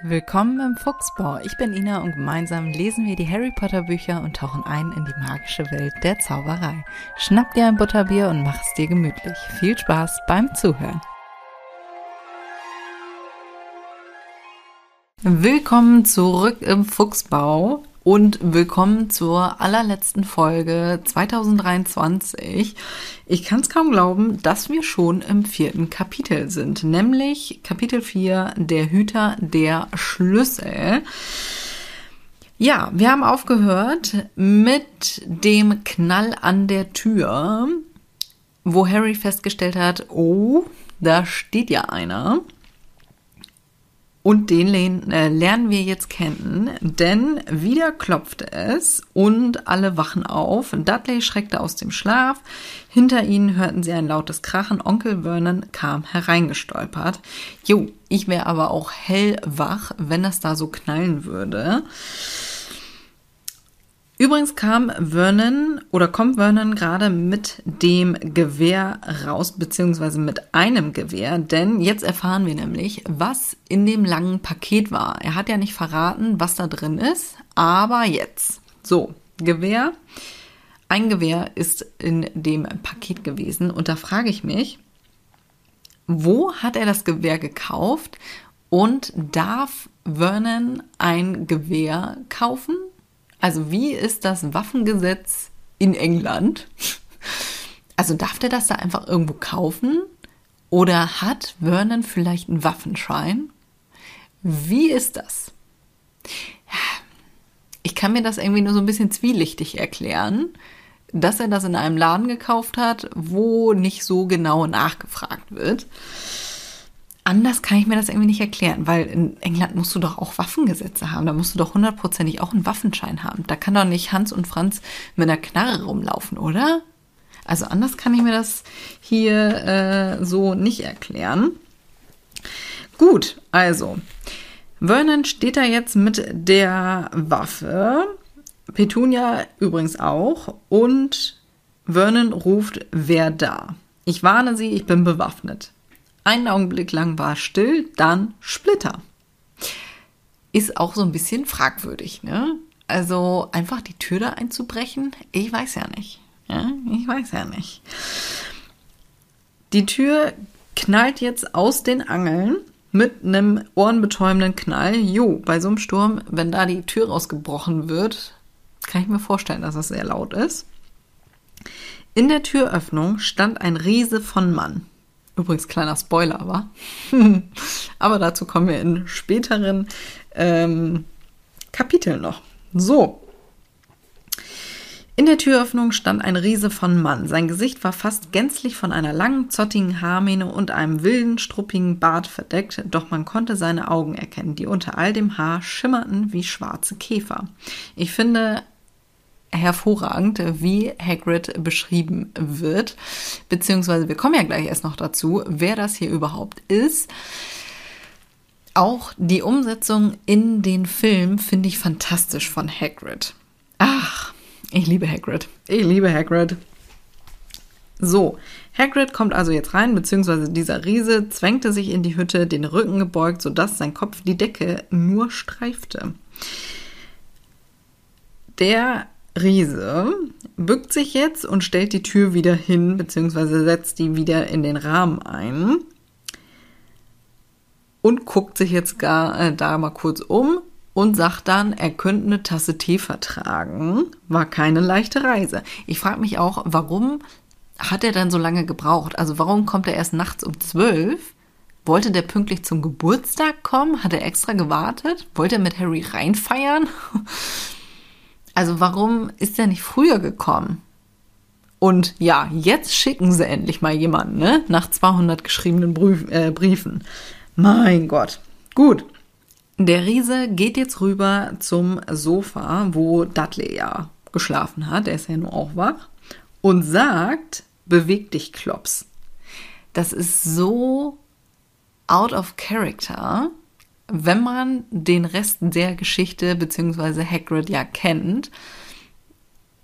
Willkommen im Fuchsbau. Ich bin Ina und gemeinsam lesen wir die Harry Potter Bücher und tauchen ein in die magische Welt der Zauberei. Schnapp dir ein Butterbier und mach es dir gemütlich. Viel Spaß beim Zuhören. Willkommen zurück im Fuchsbau und willkommen zur allerletzten Folge 2023. Ich kann es kaum glauben, dass wir schon im vierten Kapitel sind, nämlich Kapitel 4, der Hüter der Schlüssel. Ja, wir haben aufgehört mit dem Knall an der Tür, wo Harry festgestellt hat, oh, da steht ja einer. Und den äh, lernen wir jetzt kennen, denn wieder klopfte es und alle wachen auf. Dudley schreckte aus dem Schlaf. Hinter ihnen hörten sie ein lautes Krachen. Onkel Vernon kam hereingestolpert. Jo, ich wäre aber auch hellwach, wenn das da so knallen würde. Übrigens kam Vernon oder kommt Vernon gerade mit dem Gewehr raus, beziehungsweise mit einem Gewehr, denn jetzt erfahren wir nämlich, was in dem langen Paket war. Er hat ja nicht verraten, was da drin ist, aber jetzt. So, Gewehr. Ein Gewehr ist in dem Paket gewesen und da frage ich mich, wo hat er das Gewehr gekauft und darf Vernon ein Gewehr kaufen? Also wie ist das Waffengesetz in England? Also darf der das da einfach irgendwo kaufen? Oder hat Vernon vielleicht einen Waffenschein? Wie ist das? Ich kann mir das irgendwie nur so ein bisschen zwielichtig erklären, dass er das in einem Laden gekauft hat, wo nicht so genau nachgefragt wird anders kann ich mir das irgendwie nicht erklären, weil in England musst du doch auch Waffengesetze haben. Da musst du doch hundertprozentig auch einen Waffenschein haben. Da kann doch nicht Hans und Franz mit einer Knarre rumlaufen, oder? Also anders kann ich mir das hier äh, so nicht erklären. Gut, also Vernon steht da jetzt mit der Waffe. Petunia übrigens auch. Und Vernon ruft, wer da? Ich warne Sie, ich bin bewaffnet. Einen Augenblick lang war still, dann Splitter. Ist auch so ein bisschen fragwürdig, ne? Also einfach die Tür da einzubrechen, ich weiß ja nicht. Ja, ich weiß ja nicht. Die Tür knallt jetzt aus den Angeln mit einem ohrenbetäubenden Knall. Jo, bei so einem Sturm, wenn da die Tür rausgebrochen wird, kann ich mir vorstellen, dass das sehr laut ist. In der Türöffnung stand ein Riese von Mann. Übrigens kleiner Spoiler, aber. aber dazu kommen wir in späteren ähm, Kapiteln noch. So. In der Türöffnung stand ein Riese von Mann. Sein Gesicht war fast gänzlich von einer langen, zottigen Haarmähne und einem wilden, struppigen Bart verdeckt, doch man konnte seine Augen erkennen, die unter all dem Haar schimmerten wie schwarze Käfer. Ich finde, hervorragend, wie Hagrid beschrieben wird. Beziehungsweise wir kommen ja gleich erst noch dazu, wer das hier überhaupt ist. Auch die Umsetzung in den Film finde ich fantastisch von Hagrid. Ach, ich liebe Hagrid. Ich liebe Hagrid. So, Hagrid kommt also jetzt rein, beziehungsweise dieser Riese zwängte sich in die Hütte, den Rücken gebeugt, sodass sein Kopf die Decke nur streifte. Der Riese bückt sich jetzt und stellt die Tür wieder hin, beziehungsweise setzt die wieder in den Rahmen ein und guckt sich jetzt gar äh, da mal kurz um und sagt dann, er könnte eine Tasse Tee vertragen. War keine leichte Reise. Ich frage mich auch, warum hat er dann so lange gebraucht? Also warum kommt er erst nachts um zwölf? Wollte der pünktlich zum Geburtstag kommen? Hat er extra gewartet? Wollte er mit Harry reinfeiern? Also warum ist er nicht früher gekommen? Und ja, jetzt schicken sie endlich mal jemanden, ne? Nach 200 geschriebenen Brief, äh, Briefen. Mein Gott. Gut. Der Riese geht jetzt rüber zum Sofa, wo Dudley ja geschlafen hat. Er ist ja nur auch wach. Und sagt, beweg dich, Klops. Das ist so out of character wenn man den Rest der Geschichte bzw. Hagrid ja kennt,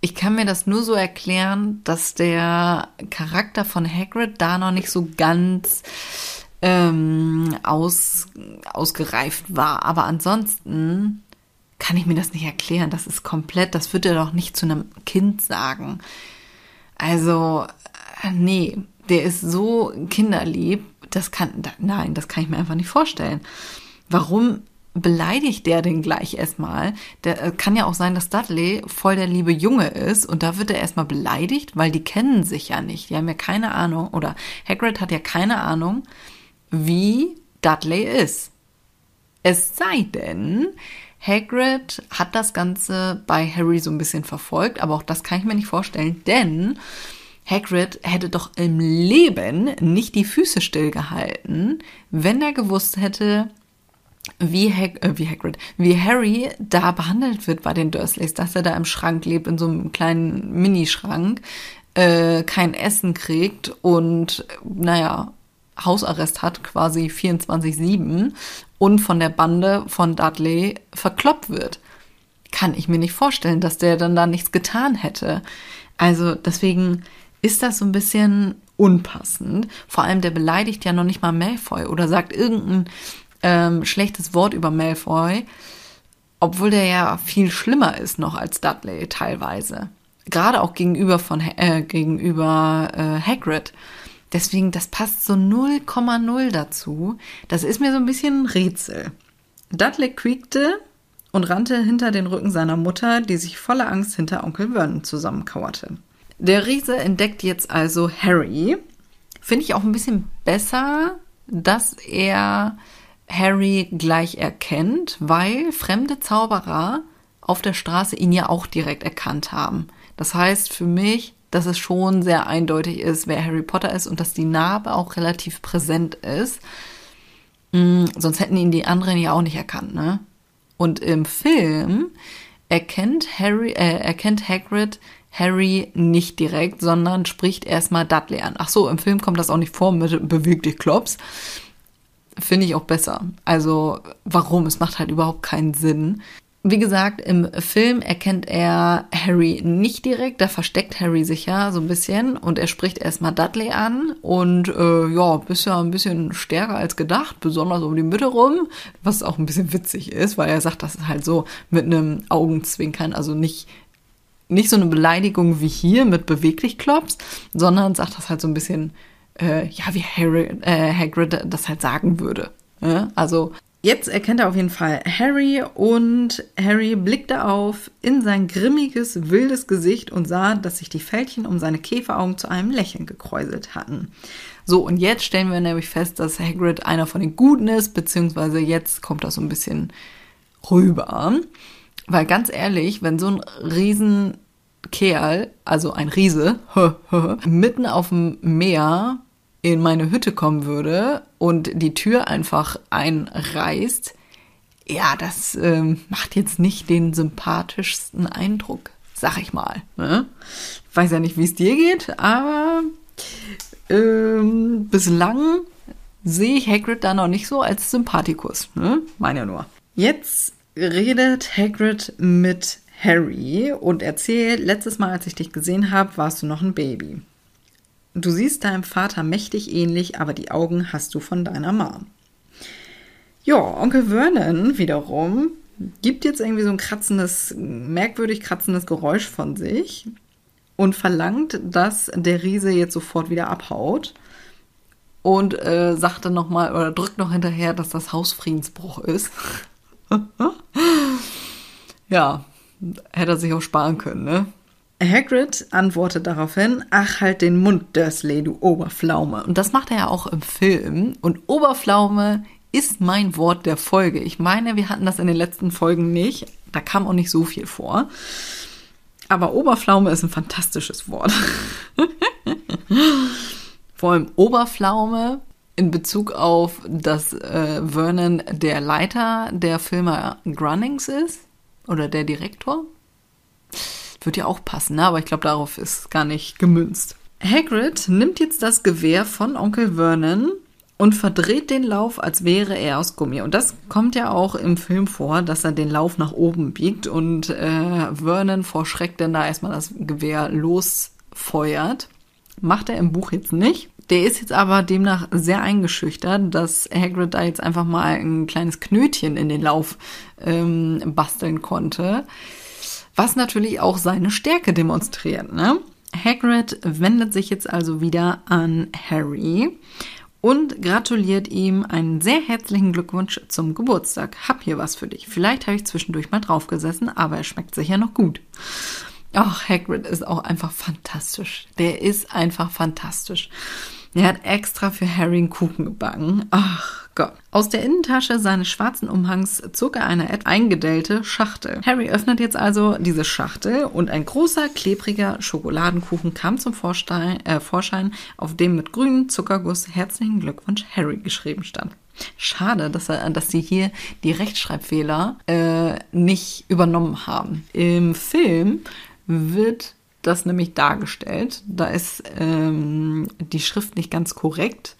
ich kann mir das nur so erklären, dass der Charakter von Hagrid da noch nicht so ganz ähm, aus, ausgereift war. Aber ansonsten kann ich mir das nicht erklären. Das ist komplett, das wird er doch nicht zu einem Kind sagen. Also, äh, nee, der ist so kinderlieb, das kann, nein, das kann ich mir einfach nicht vorstellen. Warum beleidigt der den gleich erstmal? Der äh, kann ja auch sein, dass Dudley voll der liebe Junge ist und da wird er erstmal beleidigt, weil die kennen sich ja nicht. Die haben ja keine Ahnung oder Hagrid hat ja keine Ahnung, wie Dudley ist. Es sei denn, Hagrid hat das Ganze bei Harry so ein bisschen verfolgt, aber auch das kann ich mir nicht vorstellen, denn Hagrid hätte doch im Leben nicht die Füße stillgehalten, wenn er gewusst hätte, wie, Hag äh, wie Hagrid, wie Harry da behandelt wird bei den Dursleys, dass er da im Schrank lebt, in so einem kleinen Minischrank, äh, kein Essen kriegt und, naja, Hausarrest hat, quasi 24-7 und von der Bande von Dudley verkloppt wird. Kann ich mir nicht vorstellen, dass der dann da nichts getan hätte. Also deswegen ist das so ein bisschen unpassend. Vor allem, der beleidigt ja noch nicht mal Malfoy oder sagt irgendein ähm, schlechtes Wort über Malfoy, obwohl der ja viel schlimmer ist noch als Dudley teilweise. Gerade auch gegenüber von äh, gegenüber äh, Hagrid. Deswegen, das passt so 0,0 dazu. Das ist mir so ein bisschen ein Rätsel. Dudley quiekte und rannte hinter den Rücken seiner Mutter, die sich voller Angst hinter Onkel Vernon zusammenkauerte. Der Riese entdeckt jetzt also Harry. Finde ich auch ein bisschen besser, dass er Harry gleich erkennt, weil fremde Zauberer auf der Straße ihn ja auch direkt erkannt haben. Das heißt für mich, dass es schon sehr eindeutig ist, wer Harry Potter ist und dass die Narbe auch relativ präsent ist. Mhm, sonst hätten ihn die anderen ja auch nicht erkannt, ne? Und im Film erkennt Harry, äh, erkennt Hagrid Harry nicht direkt, sondern spricht erstmal Dudley an. Ach so, im Film kommt das auch nicht vor mit beweg dich Klops. Finde ich auch besser. Also, warum? Es macht halt überhaupt keinen Sinn. Wie gesagt, im Film erkennt er Harry nicht direkt, da versteckt Harry sich ja so ein bisschen und er spricht erstmal Dudley an und äh, ja, bist ja ein bisschen stärker als gedacht, besonders um die Mitte rum, was auch ein bisschen witzig ist, weil er sagt das ist halt so mit einem Augenzwinkern, also nicht nicht so eine Beleidigung wie hier mit beweglich klops, sondern sagt das halt so ein bisschen, äh, ja, wie Harry, äh, Hagrid das halt sagen würde. Ja? Also Jetzt erkennt er auf jeden Fall Harry und Harry blickte auf in sein grimmiges, wildes Gesicht und sah, dass sich die Fältchen um seine Käferaugen zu einem Lächeln gekräuselt hatten. So, und jetzt stellen wir nämlich fest, dass Hagrid einer von den Guten ist, beziehungsweise jetzt kommt das so ein bisschen rüber. Weil ganz ehrlich, wenn so ein Riesenkerl, also ein Riese, mitten auf dem Meer in meine Hütte kommen würde und die Tür einfach einreißt, ja, das ähm, macht jetzt nicht den sympathischsten Eindruck, sag ich mal. Ne? Weiß ja nicht, wie es dir geht, aber ähm, bislang sehe ich Hagrid da noch nicht so als Sympathikus. Ne? Meine ja nur. Jetzt redet Hagrid mit Harry und erzählt, letztes Mal, als ich dich gesehen habe, warst du noch ein Baby. Du siehst deinem Vater mächtig ähnlich, aber die Augen hast du von deiner Mom. Ja, Onkel Vernon wiederum gibt jetzt irgendwie so ein kratzendes, merkwürdig kratzendes Geräusch von sich und verlangt, dass der Riese jetzt sofort wieder abhaut und äh, sagt dann nochmal oder drückt noch hinterher, dass das Hausfriedensbruch ist. ja, hätte er sich auch sparen können, ne? Hagrid antwortet daraufhin, ach halt den Mund, Dursley, du Oberpflaume. Und das macht er ja auch im Film. Und Oberpflaume ist mein Wort der Folge. Ich meine, wir hatten das in den letzten Folgen nicht. Da kam auch nicht so viel vor. Aber Oberpflaume ist ein fantastisches Wort. Vor allem Oberpflaume in Bezug auf, dass äh, Vernon der Leiter der Firma Grunnings ist. Oder der Direktor. Wird ja auch passen, ne? aber ich glaube, darauf ist gar nicht gemünzt. Hagrid nimmt jetzt das Gewehr von Onkel Vernon und verdreht den Lauf, als wäre er aus Gummi. Und das kommt ja auch im Film vor, dass er den Lauf nach oben biegt und äh, Vernon vor Schreck dann da erstmal das Gewehr losfeuert. Macht er im Buch jetzt nicht. Der ist jetzt aber demnach sehr eingeschüchtert, dass Hagrid da jetzt einfach mal ein kleines Knötchen in den Lauf ähm, basteln konnte. Was natürlich auch seine Stärke demonstriert, ne? Hagrid wendet sich jetzt also wieder an Harry und gratuliert ihm einen sehr herzlichen Glückwunsch zum Geburtstag. Hab hier was für dich. Vielleicht habe ich zwischendurch mal draufgesessen, aber er schmeckt sicher noch gut. Ach, Hagrid ist auch einfach fantastisch. Der ist einfach fantastisch. Er hat extra für Harry einen Kuchen gebacken. Ach Gott. Aus der Innentasche seines schwarzen Umhangs zog er eine eingedellte Schachtel. Harry öffnet jetzt also diese Schachtel und ein großer, klebriger Schokoladenkuchen kam zum Vorstein, äh, Vorschein, auf dem mit grünem Zuckerguss herzlichen Glückwunsch Harry geschrieben stand. Schade, dass, er, dass sie hier die Rechtschreibfehler äh, nicht übernommen haben. Im Film wird das nämlich dargestellt. Da ist ähm, die Schrift nicht ganz korrekt,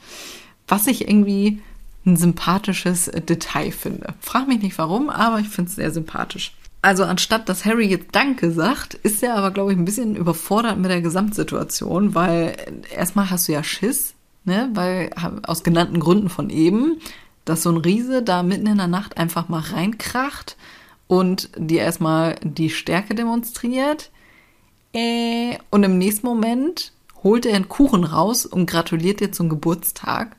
was ich irgendwie ein sympathisches Detail finde. Frag mich nicht warum, aber ich finde es sehr sympathisch. Also anstatt dass Harry jetzt Danke sagt, ist er aber, glaube ich, ein bisschen überfordert mit der Gesamtsituation, weil erstmal hast du ja Schiss, ne, weil aus genannten Gründen von eben, dass so ein Riese da mitten in der Nacht einfach mal reinkracht und dir erstmal die Stärke demonstriert äh, und im nächsten Moment holt er einen Kuchen raus und gratuliert dir zum Geburtstag.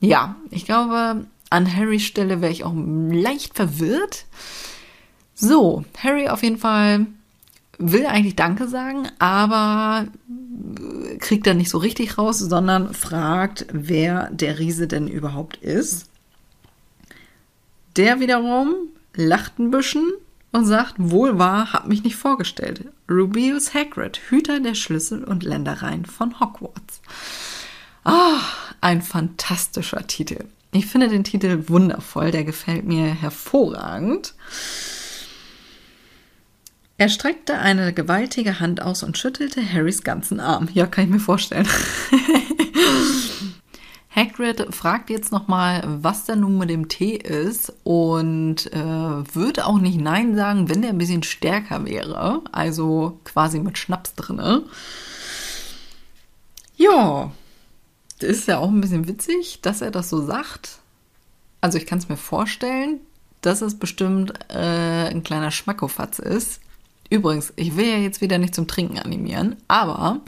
Ja, ich glaube, an Harrys Stelle wäre ich auch leicht verwirrt. So, Harry auf jeden Fall will eigentlich Danke sagen, aber kriegt er nicht so richtig raus, sondern fragt, wer der Riese denn überhaupt ist. Der wiederum lacht ein bisschen und sagt, wohl wahr, hab mich nicht vorgestellt. Rubius Hagrid, Hüter der Schlüssel und Ländereien von Hogwarts. Ah, ein fantastischer Titel. Ich finde den Titel wundervoll, der gefällt mir hervorragend. Er streckte eine gewaltige Hand aus und schüttelte Harrys ganzen Arm. Ja, kann ich mir vorstellen. Hagrid fragt jetzt nochmal, was denn nun mit dem Tee ist und äh, würde auch nicht Nein sagen, wenn der ein bisschen stärker wäre. Also quasi mit Schnaps drinne. Ja, das ist ja auch ein bisschen witzig, dass er das so sagt. Also ich kann es mir vorstellen, dass es bestimmt äh, ein kleiner Schmackofatz ist. Übrigens, ich will ja jetzt wieder nicht zum Trinken animieren, aber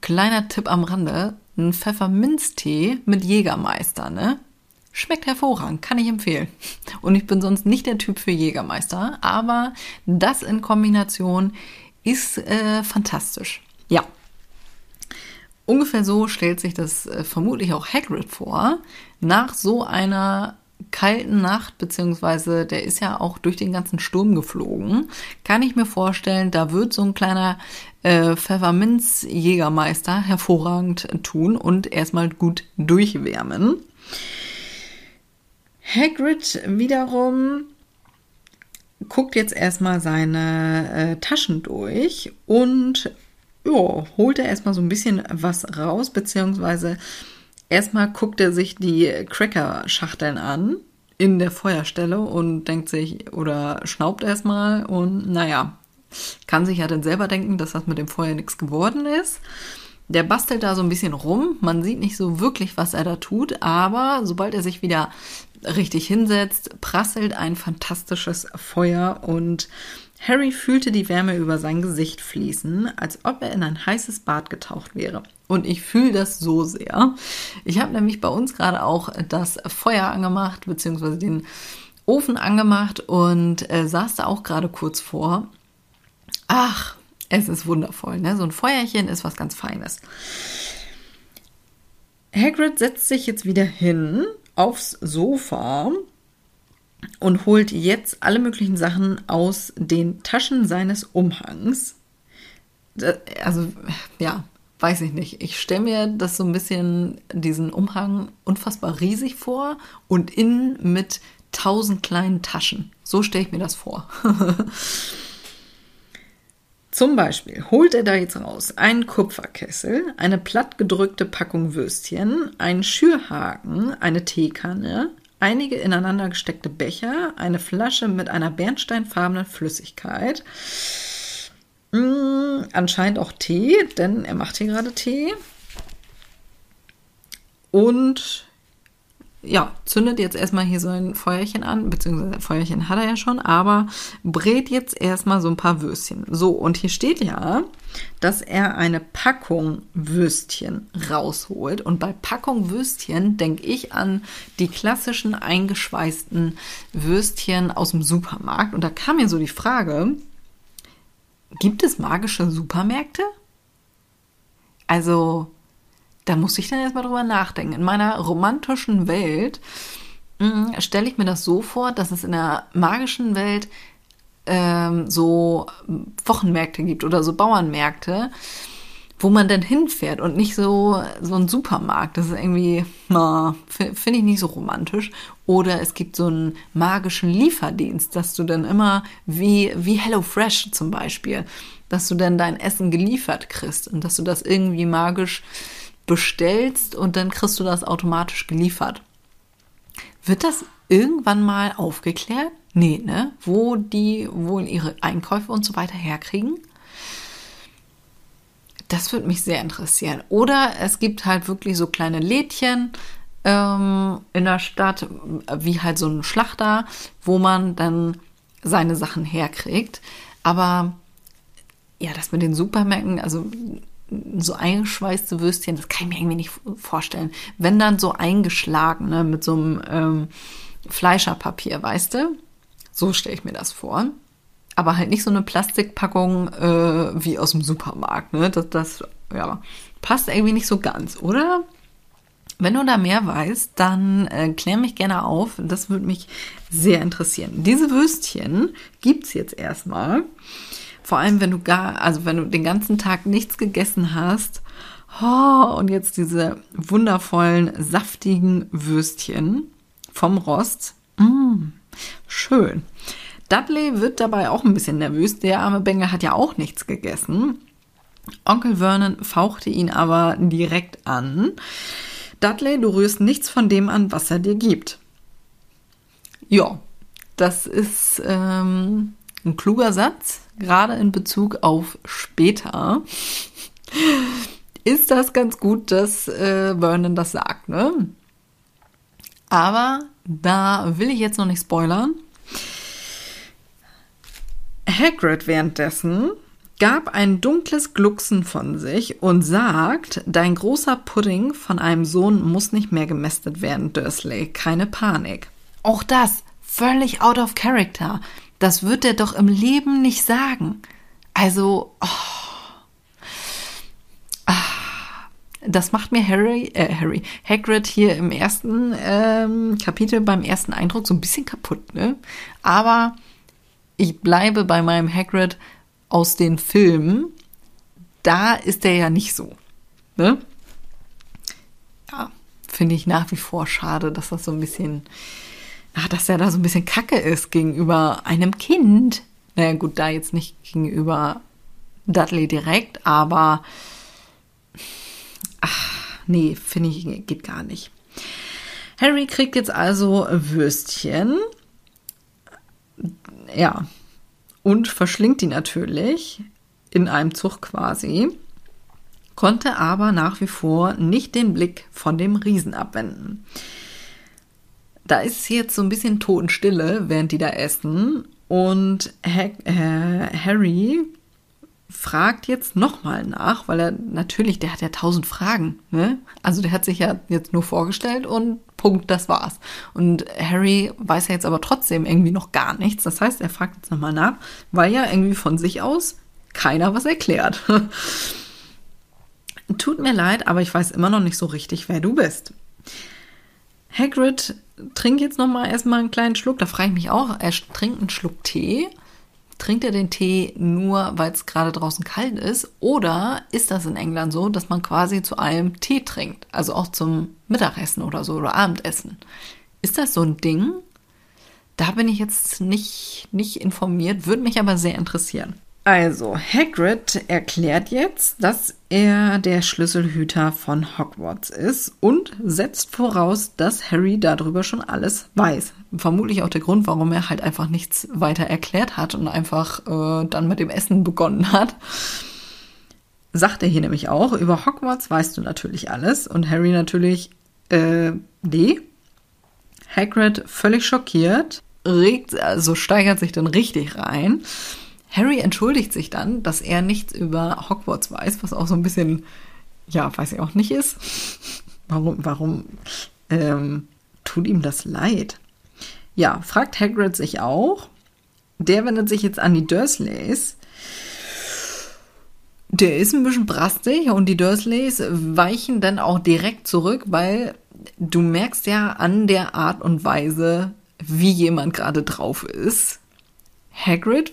kleiner Tipp am Rande, ein Pfefferminztee mit Jägermeister, ne? Schmeckt hervorragend, kann ich empfehlen. Und ich bin sonst nicht der Typ für Jägermeister, aber das in Kombination ist äh, fantastisch. Ja. Ungefähr so stellt sich das äh, vermutlich auch Hagrid vor. Nach so einer kalten Nacht, beziehungsweise der ist ja auch durch den ganzen Sturm geflogen, kann ich mir vorstellen, da wird so ein kleiner äh, Pfefferminz-Jägermeister hervorragend tun und erstmal gut durchwärmen. Hagrid wiederum guckt jetzt erstmal seine äh, Taschen durch und ja, holt er erstmal so ein bisschen was raus, beziehungsweise erstmal guckt er sich die Cracker-Schachteln an in der Feuerstelle und denkt sich oder schnaubt erstmal und naja, kann sich ja dann selber denken, dass das mit dem Feuer nichts geworden ist. Der bastelt da so ein bisschen rum. Man sieht nicht so wirklich, was er da tut, aber sobald er sich wieder richtig hinsetzt, prasselt ein fantastisches Feuer und Harry fühlte die Wärme über sein Gesicht fließen, als ob er in ein heißes Bad getaucht wäre. Und ich fühle das so sehr. Ich habe nämlich bei uns gerade auch das Feuer angemacht, beziehungsweise den Ofen angemacht und äh, saß da auch gerade kurz vor. Ach, es ist wundervoll, ne? So ein Feuerchen ist was ganz Feines. Hagrid setzt sich jetzt wieder hin aufs Sofa und holt jetzt alle möglichen Sachen aus den Taschen seines Umhangs. Also, ja, weiß ich nicht. Ich stelle mir das so ein bisschen, diesen Umhang unfassbar riesig vor und innen mit tausend kleinen Taschen. So stelle ich mir das vor. Zum Beispiel holt er da jetzt raus einen Kupferkessel, eine plattgedrückte Packung Würstchen, einen Schürhaken, eine Teekanne, einige ineinander gesteckte Becher, eine Flasche mit einer bernsteinfarbenen Flüssigkeit, mm, anscheinend auch Tee, denn er macht hier gerade Tee. und ja, zündet jetzt erstmal hier so ein Feuerchen an, beziehungsweise Feuerchen hat er ja schon, aber brät jetzt erstmal so ein paar Würstchen. So, und hier steht ja, dass er eine Packung Würstchen rausholt. Und bei Packung Würstchen denke ich an die klassischen eingeschweißten Würstchen aus dem Supermarkt. Und da kam mir so die Frage, gibt es magische Supermärkte? Also, da muss ich dann erstmal drüber nachdenken. In meiner romantischen Welt mm, stelle ich mir das so vor, dass es in der magischen Welt ähm, so Wochenmärkte gibt oder so Bauernmärkte, wo man dann hinfährt und nicht so, so ein Supermarkt. Das ist irgendwie, finde ich nicht so romantisch. Oder es gibt so einen magischen Lieferdienst, dass du dann immer wie, wie HelloFresh zum Beispiel, dass du dann dein Essen geliefert kriegst und dass du das irgendwie magisch bestellst und dann kriegst du das automatisch geliefert. Wird das irgendwann mal aufgeklärt? Nee, ne? Wo die wohl ihre Einkäufe und so weiter herkriegen? Das würde mich sehr interessieren. Oder es gibt halt wirklich so kleine Lädchen ähm, in der Stadt, wie halt so ein Schlachter, wo man dann seine Sachen herkriegt. Aber ja, das mit den Supermärkten, also so eingeschweißte Würstchen, das kann ich mir irgendwie nicht vorstellen. Wenn dann so eingeschlagen, ne, mit so einem ähm, Fleischerpapier, weißt du? So stelle ich mir das vor. Aber halt nicht so eine Plastikpackung äh, wie aus dem Supermarkt, ne? Das, das ja, passt irgendwie nicht so ganz, oder? Wenn du da mehr weißt, dann äh, klär mich gerne auf. Das würde mich sehr interessieren. Diese Würstchen gibt es jetzt erstmal. Vor allem, wenn du gar, also wenn du den ganzen Tag nichts gegessen hast. Oh, und jetzt diese wundervollen, saftigen Würstchen vom Rost. Mm, schön. Dudley wird dabei auch ein bisschen nervös. Der arme Bengel hat ja auch nichts gegessen. Onkel Vernon fauchte ihn aber direkt an. Dudley, du rührst nichts von dem an, was er dir gibt. Ja, das ist ähm, ein kluger Satz, gerade in Bezug auf später. Ist das ganz gut, dass äh, Vernon das sagt, ne? Aber da will ich jetzt noch nicht spoilern. Hagrid währenddessen gab ein dunkles Glucksen von sich und sagt, dein großer Pudding von einem Sohn muss nicht mehr gemästet werden, Dursley. Keine Panik. Auch das völlig out of character. Das wird er doch im Leben nicht sagen. Also, oh. ah, das macht mir Harry, äh, Harry, Hagrid hier im ersten ähm, Kapitel beim ersten Eindruck so ein bisschen kaputt, ne? Aber ich bleibe bei meinem Hagrid aus den Filmen. Da ist er ja nicht so, ne? Ja, finde ich nach wie vor schade, dass das so ein bisschen ach, dass er da so ein bisschen kacke ist gegenüber einem Kind. Naja, gut, da jetzt nicht gegenüber Dudley direkt, aber ach, nee, finde ich, geht gar nicht. Harry kriegt jetzt also Würstchen. Ja. Und verschlingt die natürlich in einem Zug quasi, konnte aber nach wie vor nicht den Blick von dem Riesen abwenden da ist jetzt so ein bisschen Totenstille, während die da essen. Und äh, Harry fragt jetzt nochmal nach, weil er natürlich, der hat ja tausend Fragen. Ne? Also der hat sich ja jetzt nur vorgestellt und Punkt, das war's. Und Harry weiß ja jetzt aber trotzdem irgendwie noch gar nichts. Das heißt, er fragt jetzt nochmal nach, weil ja irgendwie von sich aus keiner was erklärt. Tut mir leid, aber ich weiß immer noch nicht so richtig, wer du bist. Hagrid trinkt jetzt noch mal erstmal einen kleinen Schluck. Da frage ich mich auch, er trinkt einen Schluck Tee. Trinkt er den Tee nur, weil es gerade draußen kalt ist? Oder ist das in England so, dass man quasi zu allem Tee trinkt? Also auch zum Mittagessen oder so oder Abendessen. Ist das so ein Ding? Da bin ich jetzt nicht, nicht informiert, würde mich aber sehr interessieren. Also, Hagrid erklärt jetzt, dass er der Schlüsselhüter von Hogwarts ist und setzt voraus, dass Harry darüber schon alles weiß. Vermutlich auch der Grund, warum er halt einfach nichts weiter erklärt hat und einfach äh, dann mit dem Essen begonnen hat. Sagt er hier nämlich auch, über Hogwarts weißt du natürlich alles und Harry natürlich Äh, nee. Hagrid völlig schockiert, regt, also steigert sich dann richtig rein. Harry entschuldigt sich dann, dass er nichts über Hogwarts weiß, was auch so ein bisschen, ja, weiß ich auch nicht ist. Warum, warum ähm, tut ihm das leid? Ja, fragt Hagrid sich auch. Der wendet sich jetzt an die Dursleys. Der ist ein bisschen brastig und die Dursleys weichen dann auch direkt zurück, weil du merkst ja an der Art und Weise, wie jemand gerade drauf ist. Hagrid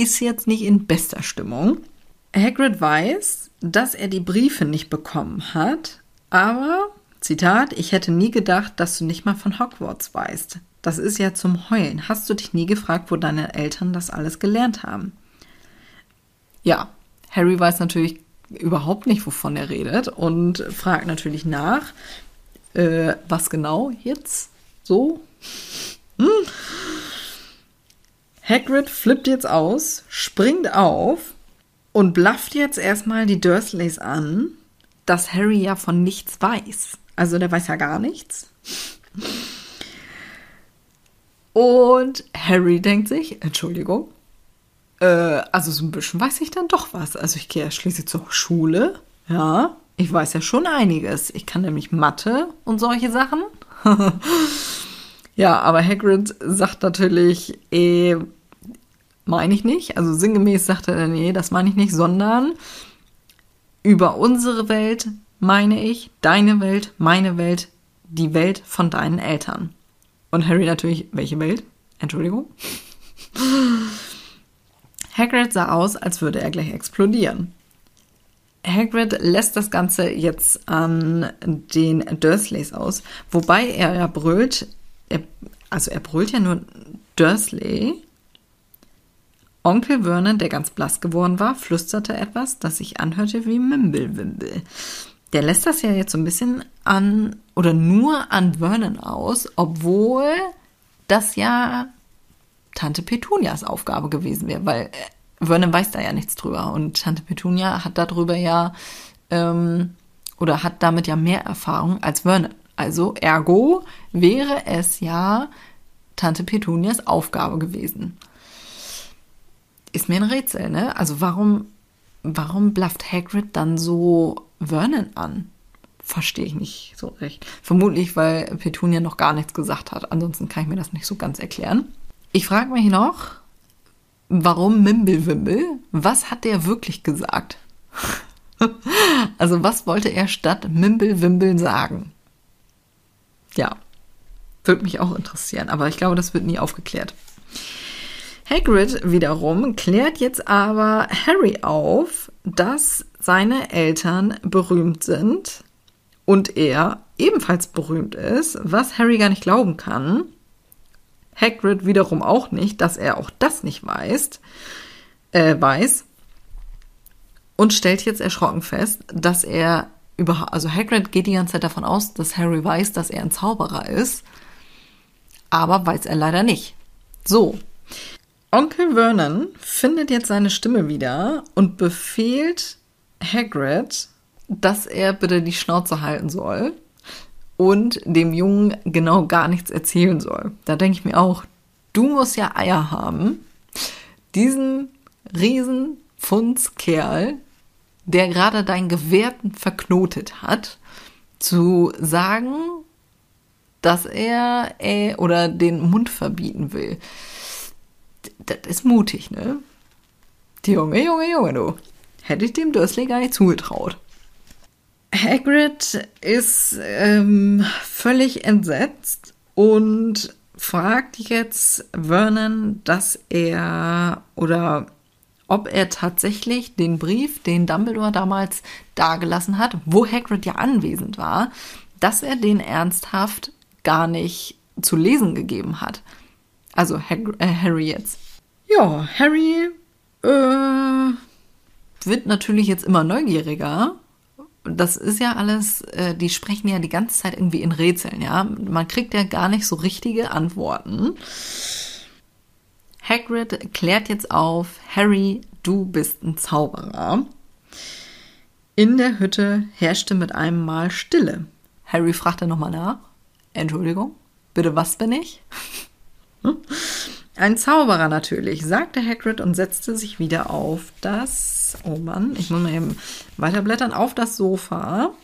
ist jetzt nicht in bester Stimmung. Hagrid weiß, dass er die Briefe nicht bekommen hat, aber, Zitat, ich hätte nie gedacht, dass du nicht mal von Hogwarts weißt. Das ist ja zum Heulen. Hast du dich nie gefragt, wo deine Eltern das alles gelernt haben? Ja, Harry weiß natürlich überhaupt nicht, wovon er redet und fragt natürlich nach, äh, was genau jetzt so? Hm? Hagrid flippt jetzt aus, springt auf und blafft jetzt erstmal die Dursleys an, dass Harry ja von nichts weiß. Also der weiß ja gar nichts. Und Harry denkt sich, Entschuldigung, äh, also so ein bisschen weiß ich dann doch was. Also ich gehe ja schließlich zur Schule. Ja, ich weiß ja schon einiges. Ich kann nämlich Mathe und solche Sachen. ja, aber Hagrid sagt natürlich, eh, meine ich nicht. Also sinngemäß sagt er, nee, das meine ich nicht, sondern über unsere Welt meine ich, deine Welt, meine Welt, die Welt von deinen Eltern. Und Harry natürlich, welche Welt? Entschuldigung. Hagrid sah aus, als würde er gleich explodieren. Hagrid lässt das Ganze jetzt an den Dursleys aus, wobei er ja brüllt, er, also er brüllt ja nur Dursley. Onkel Vernon, der ganz blass geworden war, flüsterte etwas, das sich anhörte wie Mimblewimble. Der lässt das ja jetzt so ein bisschen an oder nur an Vernon aus, obwohl das ja Tante Petunias Aufgabe gewesen wäre, weil äh, Vernon weiß da ja nichts drüber und Tante Petunia hat darüber ja ähm, oder hat damit ja mehr Erfahrung als Vernon. Also ergo wäre es ja Tante Petunias Aufgabe gewesen. Ist mir ein Rätsel, ne? Also warum, warum blufft Hagrid dann so Vernon an? Verstehe ich nicht so recht. Vermutlich, weil Petunia noch gar nichts gesagt hat. Ansonsten kann ich mir das nicht so ganz erklären. Ich frage mich noch, warum Mimblewimble? Was hat der wirklich gesagt? also was wollte er statt Mimblewimble sagen? Ja, würde mich auch interessieren, aber ich glaube, das wird nie aufgeklärt. Hagrid wiederum klärt jetzt aber Harry auf, dass seine Eltern berühmt sind und er ebenfalls berühmt ist, was Harry gar nicht glauben kann. Hagrid wiederum auch nicht, dass er auch das nicht weiß, äh, weiß und stellt jetzt erschrocken fest, dass er überhaupt, also Hagrid geht die ganze Zeit davon aus, dass Harry weiß, dass er ein Zauberer ist, aber weiß er leider nicht. So. Onkel Vernon findet jetzt seine Stimme wieder und befehlt Hagrid, dass er bitte die Schnauze halten soll und dem Jungen genau gar nichts erzählen soll. Da denke ich mir auch, du musst ja Eier haben, diesen riesen der gerade dein Gewehrten verknotet hat, zu sagen, dass er äh, oder den Mund verbieten will. Das ist mutig, ne? Junge, Junge, Junge, du. Hätte ich dem Dursley gar nicht zugetraut. Hagrid ist ähm, völlig entsetzt und fragt jetzt Vernon, dass er oder ob er tatsächlich den Brief, den Dumbledore damals dagelassen hat, wo Hagrid ja anwesend war, dass er den ernsthaft gar nicht zu lesen gegeben hat. Also Hag äh, Harry jetzt. Ja, Harry äh, wird natürlich jetzt immer neugieriger das ist ja alles, äh, die sprechen ja die ganze Zeit irgendwie in Rätseln, ja. Man kriegt ja gar nicht so richtige Antworten. Hagrid klärt jetzt auf, Harry, du bist ein Zauberer. In der Hütte herrschte mit einem Mal Stille. Harry fragte nochmal nach. Entschuldigung, bitte was bin ich? Ein Zauberer natürlich, sagte Hagrid und setzte sich wieder auf das, oh Mann, ich muss mal eben weiterblättern, auf das Sofa.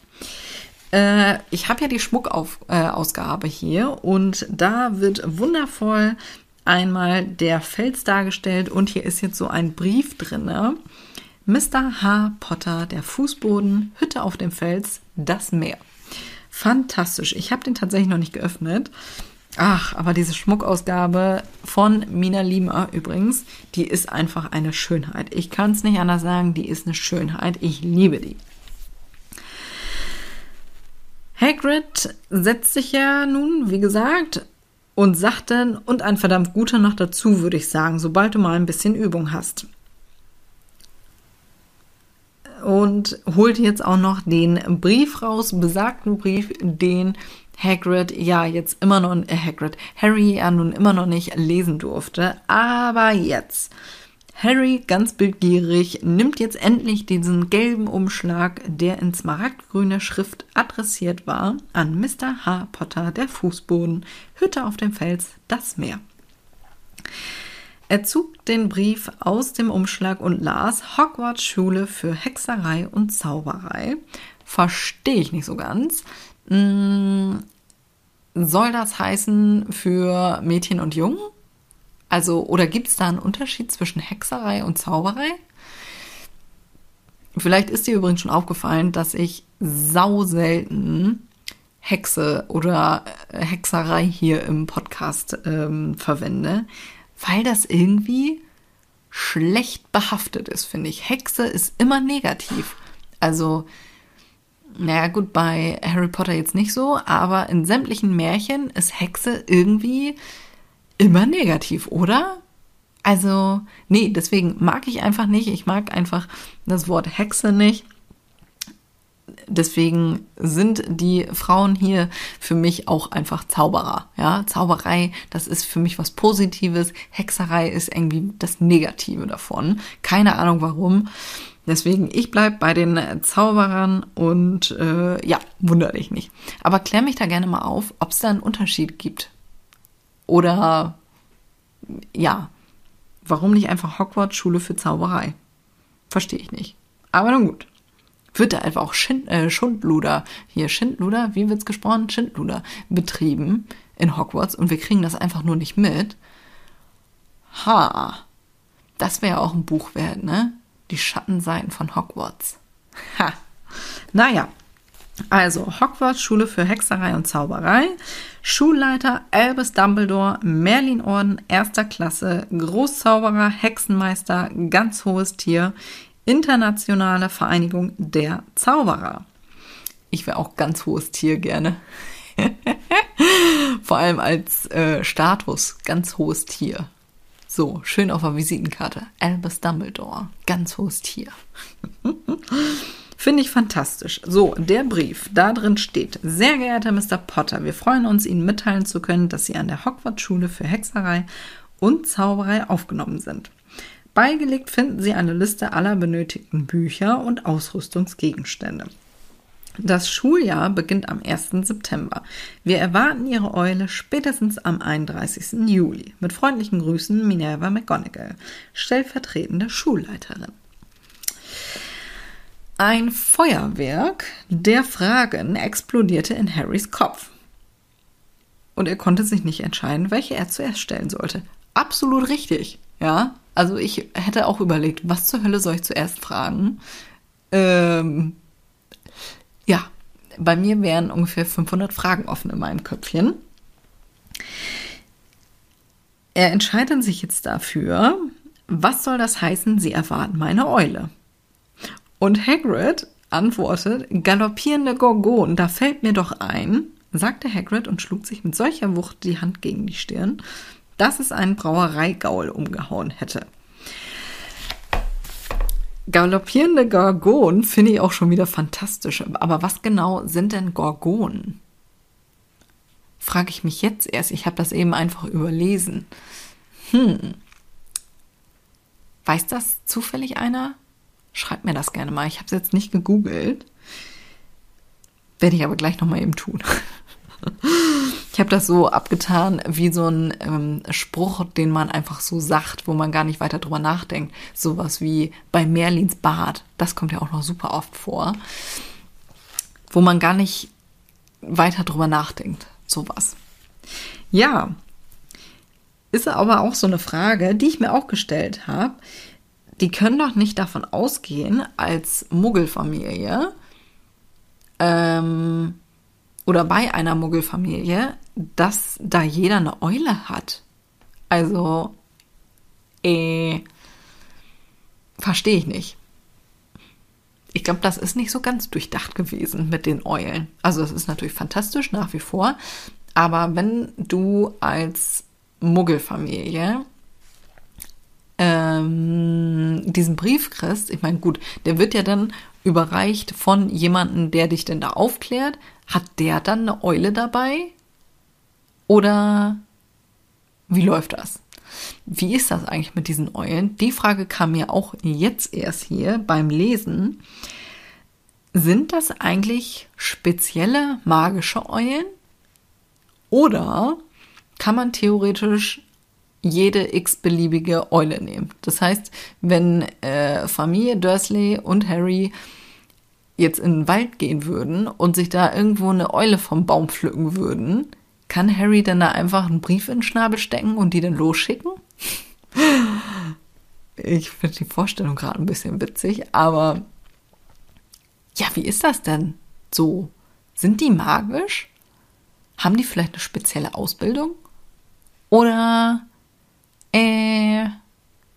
Äh, ich habe ja die Schmuckausgabe äh, hier und da wird wundervoll einmal der Fels dargestellt und hier ist jetzt so ein Brief drin. Mr. H. Potter, der Fußboden, Hütte auf dem Fels, das Meer. Fantastisch. Ich habe den tatsächlich noch nicht geöffnet. Ach, aber diese Schmuckausgabe von Mina Lima übrigens, die ist einfach eine Schönheit. Ich kann es nicht anders sagen, die ist eine Schönheit. Ich liebe die. Hagrid setzt sich ja nun, wie gesagt, und sagt dann, und ein verdammt guter noch dazu, würde ich sagen, sobald du mal ein bisschen Übung hast. Und holt jetzt auch noch den Brief raus, besagten Brief, den Hagrid ja jetzt immer noch, äh, Hagrid, Harry ja nun immer noch nicht lesen durfte. Aber jetzt. Harry, ganz bildgierig, nimmt jetzt endlich diesen gelben Umschlag, der in smaragdgrüner Schrift adressiert war, an Mr. H. Potter, der Fußboden, Hütte auf dem Fels, das Meer. Er zog den Brief aus dem Umschlag und las Hogwarts Schule für Hexerei und Zauberei. Verstehe ich nicht so ganz. Hm, soll das heißen für Mädchen und Jungen? Also, oder gibt es da einen Unterschied zwischen Hexerei und Zauberei? Vielleicht ist dir übrigens schon aufgefallen, dass ich sau selten Hexe oder äh, Hexerei hier im Podcast ähm, verwende, weil das irgendwie schlecht behaftet ist, finde ich. Hexe ist immer negativ. Also, naja, gut, bei Harry Potter jetzt nicht so, aber in sämtlichen Märchen ist Hexe irgendwie immer negativ, oder? Also, nee, deswegen mag ich einfach nicht. Ich mag einfach das Wort Hexe nicht. Deswegen sind die Frauen hier für mich auch einfach Zauberer. Ja, Zauberei, das ist für mich was Positives. Hexerei ist irgendwie das Negative davon. Keine Ahnung warum. Deswegen, ich bleib bei den Zauberern und äh, ja, wundere dich nicht. Aber klär mich da gerne mal auf, ob es da einen Unterschied gibt. Oder ja, warum nicht einfach Hogwarts Schule für Zauberei? Verstehe ich nicht. Aber nun gut. Wird da einfach auch Schind, äh, Schundluder, hier Schindluder, wie wird's gesprochen? Schindluder betrieben in Hogwarts und wir kriegen das einfach nur nicht mit. Ha, das wäre ja auch ein Buch wert, ne? Die Schattenseiten von Hogwarts. Ha. Naja, also Hogwarts Schule für Hexerei und Zauberei. Schulleiter Albus Dumbledore, Merlin-Orden erster Klasse, Großzauberer, Hexenmeister, ganz hohes Tier, Internationale Vereinigung der Zauberer. Ich wäre auch ganz hohes Tier gerne. Vor allem als äh, Status, ganz hohes Tier. So, schön auf der Visitenkarte. Albus Dumbledore, ganz hohes Tier. Finde ich fantastisch. So, der Brief, da drin steht, sehr geehrter Mr. Potter, wir freuen uns, Ihnen mitteilen zu können, dass Sie an der Hogwarts-Schule für Hexerei und Zauberei aufgenommen sind. Beigelegt finden Sie eine Liste aller benötigten Bücher und Ausrüstungsgegenstände. Das Schuljahr beginnt am 1. September. Wir erwarten Ihre Eule spätestens am 31. Juli. Mit freundlichen Grüßen Minerva McGonagall, stellvertretende Schulleiterin. Ein Feuerwerk der Fragen explodierte in Harrys Kopf. Und er konnte sich nicht entscheiden, welche er zuerst stellen sollte. Absolut richtig, ja. Also ich hätte auch überlegt, was zur Hölle soll ich zuerst fragen? Ähm, ja, bei mir wären ungefähr 500 Fragen offen in meinem Köpfchen. Er entscheidet sich jetzt dafür, was soll das heißen, Sie erwarten meine Eule. Und Hagrid antwortet, galoppierende Gorgon, da fällt mir doch ein, sagte Hagrid und schlug sich mit solcher Wucht die Hand gegen die Stirn, dass es einen Brauereigaul umgehauen hätte. Galoppierende Gorgon finde ich auch schon wieder fantastisch. Aber was genau sind denn Gorgonen? Frage ich mich jetzt erst. Ich habe das eben einfach überlesen. Hm. Weiß das zufällig einer? Schreibt mir das gerne mal. Ich habe es jetzt nicht gegoogelt. Werde ich aber gleich nochmal eben tun. Ich habe das so abgetan wie so ein ähm, Spruch, den man einfach so sagt, wo man gar nicht weiter drüber nachdenkt. Sowas wie bei Merlins Bart. Das kommt ja auch noch super oft vor. Wo man gar nicht weiter drüber nachdenkt. Sowas. Ja. Ist aber auch so eine Frage, die ich mir auch gestellt habe. Die können doch nicht davon ausgehen, als Muggelfamilie, ähm, oder bei einer Muggelfamilie, dass da jeder eine Eule hat. Also, äh, verstehe ich nicht. Ich glaube, das ist nicht so ganz durchdacht gewesen mit den Eulen. Also, es ist natürlich fantastisch nach wie vor. Aber wenn du als Muggelfamilie ähm, diesen Brief kriegst, ich meine, gut, der wird ja dann überreicht von jemandem, der dich denn da aufklärt, hat der dann eine Eule dabei? Oder wie läuft das? Wie ist das eigentlich mit diesen Eulen? Die Frage kam mir auch jetzt erst hier beim Lesen. Sind das eigentlich spezielle magische Eulen? Oder kann man theoretisch jede x-beliebige Eule nehmen? Das heißt, wenn äh, Familie Dursley und Harry jetzt in den Wald gehen würden und sich da irgendwo eine Eule vom Baum pflücken würden, kann Harry dann da einfach einen Brief in den Schnabel stecken und die dann losschicken? Ich finde die Vorstellung gerade ein bisschen witzig, aber ja, wie ist das denn so? Sind die magisch? Haben die vielleicht eine spezielle Ausbildung? Oder äh,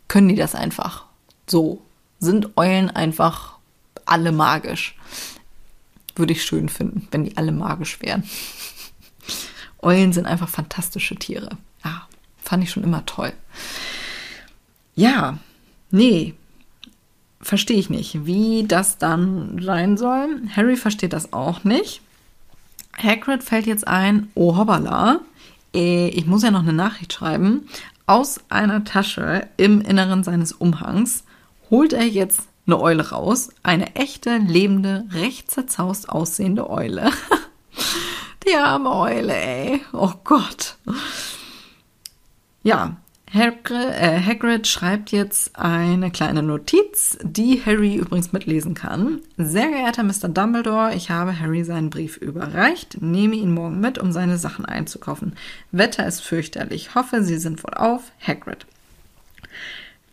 können die das einfach so? Sind Eulen einfach alle magisch. Würde ich schön finden, wenn die alle magisch wären. Eulen sind einfach fantastische Tiere. Ja, fand ich schon immer toll. Ja, nee, verstehe ich nicht, wie das dann sein soll. Harry versteht das auch nicht. Hagrid fällt jetzt ein, oh hoppala, äh, ich muss ja noch eine Nachricht schreiben. Aus einer Tasche im Inneren seines Umhangs holt er jetzt eine Eule raus. Eine echte, lebende, recht zerzaust aussehende Eule. Die arme Eule, ey. Oh Gott. Ja, Hagrid, äh, Hagrid schreibt jetzt eine kleine Notiz, die Harry übrigens mitlesen kann. Sehr geehrter Mr. Dumbledore, ich habe Harry seinen Brief überreicht. Nehme ihn morgen mit, um seine Sachen einzukaufen. Wetter ist fürchterlich. Hoffe, Sie sind wohl auf. Hagrid.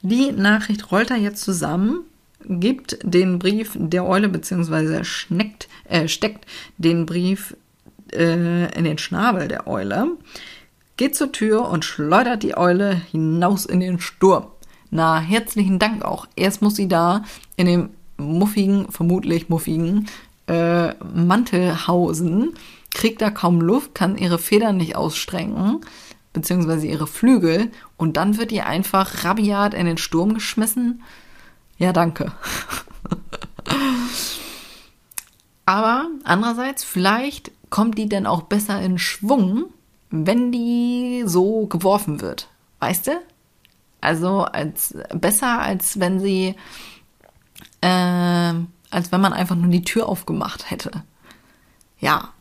Die Nachricht rollt er jetzt zusammen gibt den Brief der Eule beziehungsweise schneckt, äh, steckt den Brief äh, in den Schnabel der Eule, geht zur Tür und schleudert die Eule hinaus in den Sturm. Na, herzlichen Dank auch. Erst muss sie da in dem muffigen, vermutlich muffigen äh, Mantel hausen, kriegt da kaum Luft, kann ihre Federn nicht ausstrecken, beziehungsweise ihre Flügel, und dann wird ihr einfach rabiat in den Sturm geschmissen ja, danke. Aber andererseits, vielleicht kommt die denn auch besser in Schwung, wenn die so geworfen wird. Weißt du? Also als besser, als wenn sie, äh, als wenn man einfach nur die Tür aufgemacht hätte. Ja.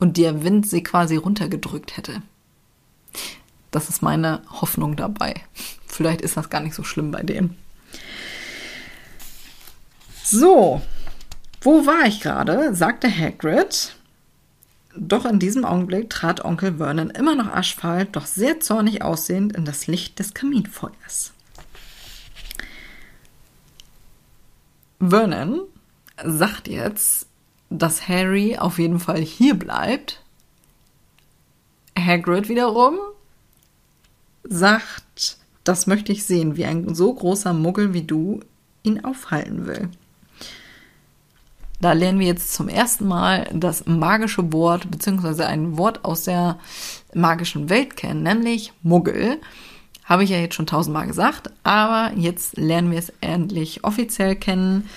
Und der Wind sie quasi runtergedrückt hätte. Das ist meine Hoffnung dabei. Vielleicht ist das gar nicht so schlimm bei denen. So, wo war ich gerade? sagte Hagrid. Doch in diesem Augenblick trat Onkel Vernon immer noch aschfahl, doch sehr zornig aussehend in das Licht des Kaminfeuers. Vernon sagt jetzt, dass Harry auf jeden Fall hier bleibt. Hagrid wiederum sagt, das möchte ich sehen, wie ein so großer Muggel wie du ihn aufhalten will. Da lernen wir jetzt zum ersten Mal das magische Wort, beziehungsweise ein Wort aus der magischen Welt kennen, nämlich Muggel. Habe ich ja jetzt schon tausendmal gesagt, aber jetzt lernen wir es endlich offiziell kennen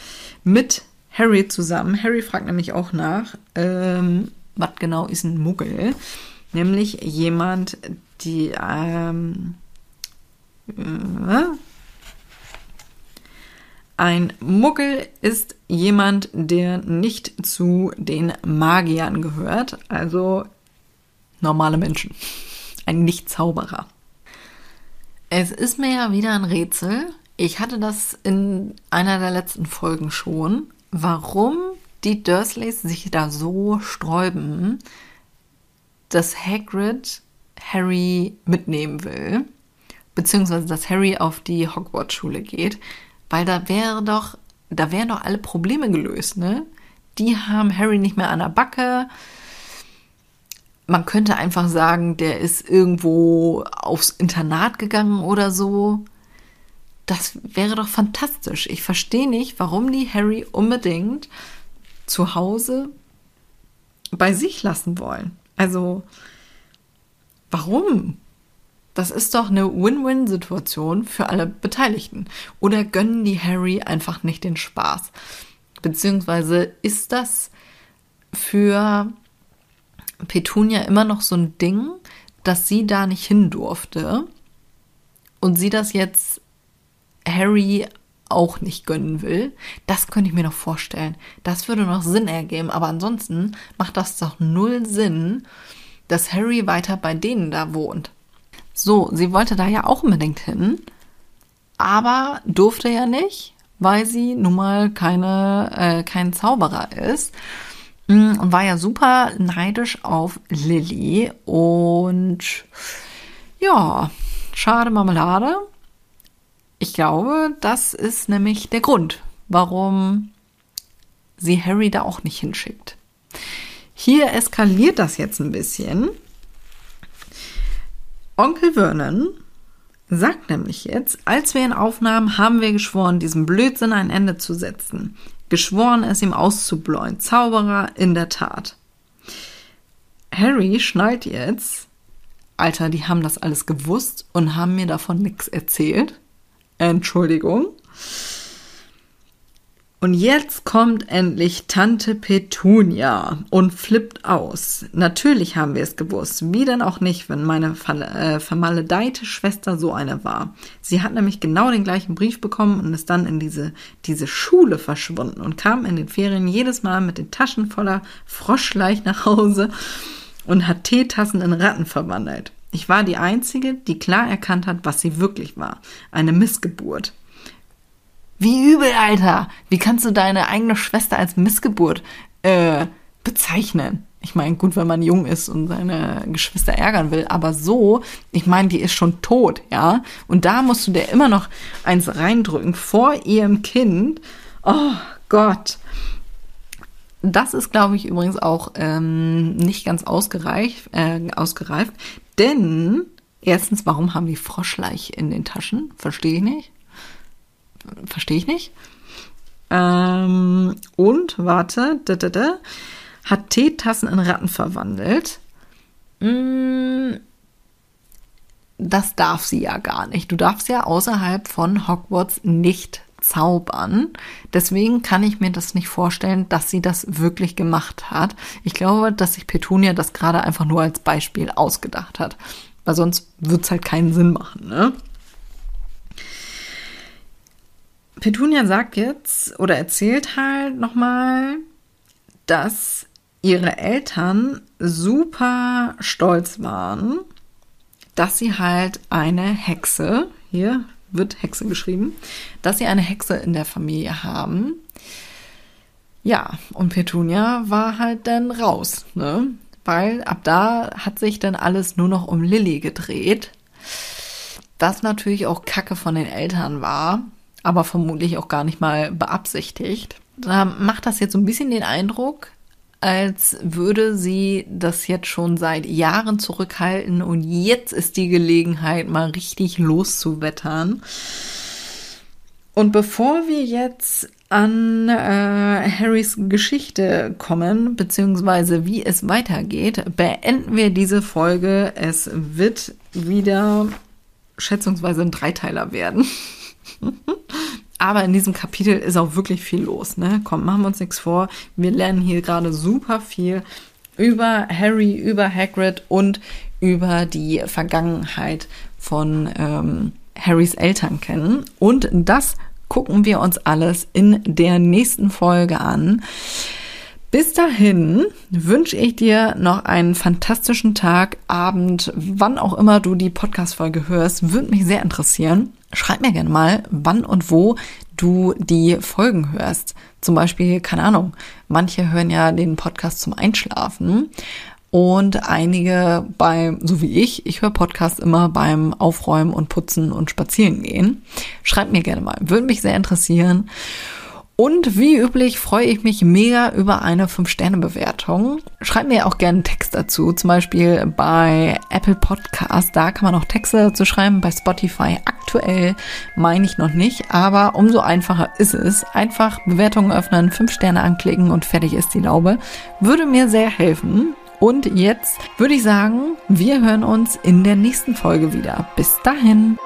mit Harry zusammen. Harry fragt nämlich auch nach, ähm, was genau ist ein Muggel? Nämlich jemand, die ähm, äh, Ein Muggel ist jemand, der nicht zu den Magiern gehört, also normale Menschen. Ein Nicht-Zauberer. Es ist mir ja wieder ein Rätsel. Ich hatte das in einer der letzten Folgen schon, warum die Dursleys sich da so sträuben, dass Hagrid Harry mitnehmen will, beziehungsweise dass Harry auf die Hogwarts-Schule geht. Weil da wäre doch, da wären doch alle Probleme gelöst, ne? Die haben Harry nicht mehr an der Backe. Man könnte einfach sagen, der ist irgendwo aufs Internat gegangen oder so. Das wäre doch fantastisch. Ich verstehe nicht, warum die Harry unbedingt zu Hause bei sich lassen wollen. Also, warum? Das ist doch eine Win-Win-Situation für alle Beteiligten. Oder gönnen die Harry einfach nicht den Spaß? Beziehungsweise ist das für Petunia immer noch so ein Ding, dass sie da nicht hin durfte und sie das jetzt Harry auch nicht gönnen will. Das könnte ich mir noch vorstellen. Das würde noch Sinn ergeben. Aber ansonsten macht das doch null Sinn, dass Harry weiter bei denen da wohnt. So, sie wollte da ja auch unbedingt hin, aber durfte ja nicht, weil sie nun mal keine, äh, kein Zauberer ist. Mm, und war ja super neidisch auf Lilly. Und ja, schade Marmelade. Ich glaube, das ist nämlich der Grund, warum sie Harry da auch nicht hinschickt. Hier eskaliert das jetzt ein bisschen. Onkel Vernon sagt nämlich jetzt, als wir ihn aufnahmen, haben wir geschworen, diesem Blödsinn ein Ende zu setzen. Geschworen, es ihm auszubläuen. Zauberer in der Tat. Harry schnallt jetzt, Alter, die haben das alles gewusst und haben mir davon nichts erzählt. Entschuldigung. Und jetzt kommt endlich Tante Petunia und flippt aus. Natürlich haben wir es gewusst. Wie denn auch nicht, wenn meine äh, vermaledeite Schwester so eine war. Sie hat nämlich genau den gleichen Brief bekommen und ist dann in diese, diese Schule verschwunden und kam in den Ferien jedes Mal mit den Taschen voller Froschleich nach Hause und hat Teetassen in Ratten verwandelt. Ich war die Einzige, die klar erkannt hat, was sie wirklich war. Eine Missgeburt. Wie übel, Alter. Wie kannst du deine eigene Schwester als Missgeburt äh, bezeichnen? Ich meine, gut, wenn man jung ist und seine Geschwister ärgern will, aber so, ich meine, die ist schon tot, ja? Und da musst du dir immer noch eins reindrücken vor ihrem Kind. Oh Gott. Das ist, glaube ich, übrigens auch ähm, nicht ganz ausgereift, äh, ausgereift, denn erstens, warum haben die Froschleich in den Taschen? Verstehe ich nicht verstehe ich nicht. Ähm, und, warte, da, da, da, hat Teetassen in Ratten verwandelt. Mm, das darf sie ja gar nicht. Du darfst ja außerhalb von Hogwarts nicht zaubern. Deswegen kann ich mir das nicht vorstellen, dass sie das wirklich gemacht hat. Ich glaube, dass sich Petunia das gerade einfach nur als Beispiel ausgedacht hat. Weil sonst wird es halt keinen Sinn machen, ne? Petunia sagt jetzt oder erzählt halt nochmal, dass ihre Eltern super stolz waren, dass sie halt eine Hexe, hier wird Hexe geschrieben, dass sie eine Hexe in der Familie haben. Ja, und Petunia war halt dann raus, ne? Weil ab da hat sich dann alles nur noch um Lilly gedreht. Was natürlich auch Kacke von den Eltern war, aber vermutlich auch gar nicht mal beabsichtigt. Da macht das jetzt so ein bisschen den Eindruck, als würde sie das jetzt schon seit Jahren zurückhalten und jetzt ist die Gelegenheit, mal richtig loszuwettern. Und bevor wir jetzt an äh, Harrys Geschichte kommen, beziehungsweise wie es weitergeht, beenden wir diese Folge. Es wird wieder schätzungsweise ein Dreiteiler werden. Aber in diesem Kapitel ist auch wirklich viel los. Ne? Komm, machen wir uns nichts vor. Wir lernen hier gerade super viel über Harry, über Hagrid und über die Vergangenheit von ähm, Harrys Eltern kennen. Und das gucken wir uns alles in der nächsten Folge an. Bis dahin wünsche ich dir noch einen fantastischen Tag, Abend, wann auch immer du die Podcast-Folge hörst. Würde mich sehr interessieren. Schreib mir gerne mal, wann und wo du die Folgen hörst. Zum Beispiel, keine Ahnung, manche hören ja den Podcast zum Einschlafen und einige beim, so wie ich, ich höre Podcasts immer beim Aufräumen und Putzen und Spazieren gehen. Schreib mir gerne mal, würde mich sehr interessieren. Und wie üblich freue ich mich mega über eine 5-Sterne-Bewertung. Schreib mir auch gerne einen Text dazu, zum Beispiel bei Apple Podcast. Da kann man auch Texte dazu schreiben. Bei Spotify aktuell meine ich noch nicht, aber umso einfacher ist es. Einfach Bewertungen öffnen, 5 Sterne anklicken und fertig ist die Laube. Würde mir sehr helfen. Und jetzt würde ich sagen, wir hören uns in der nächsten Folge wieder. Bis dahin.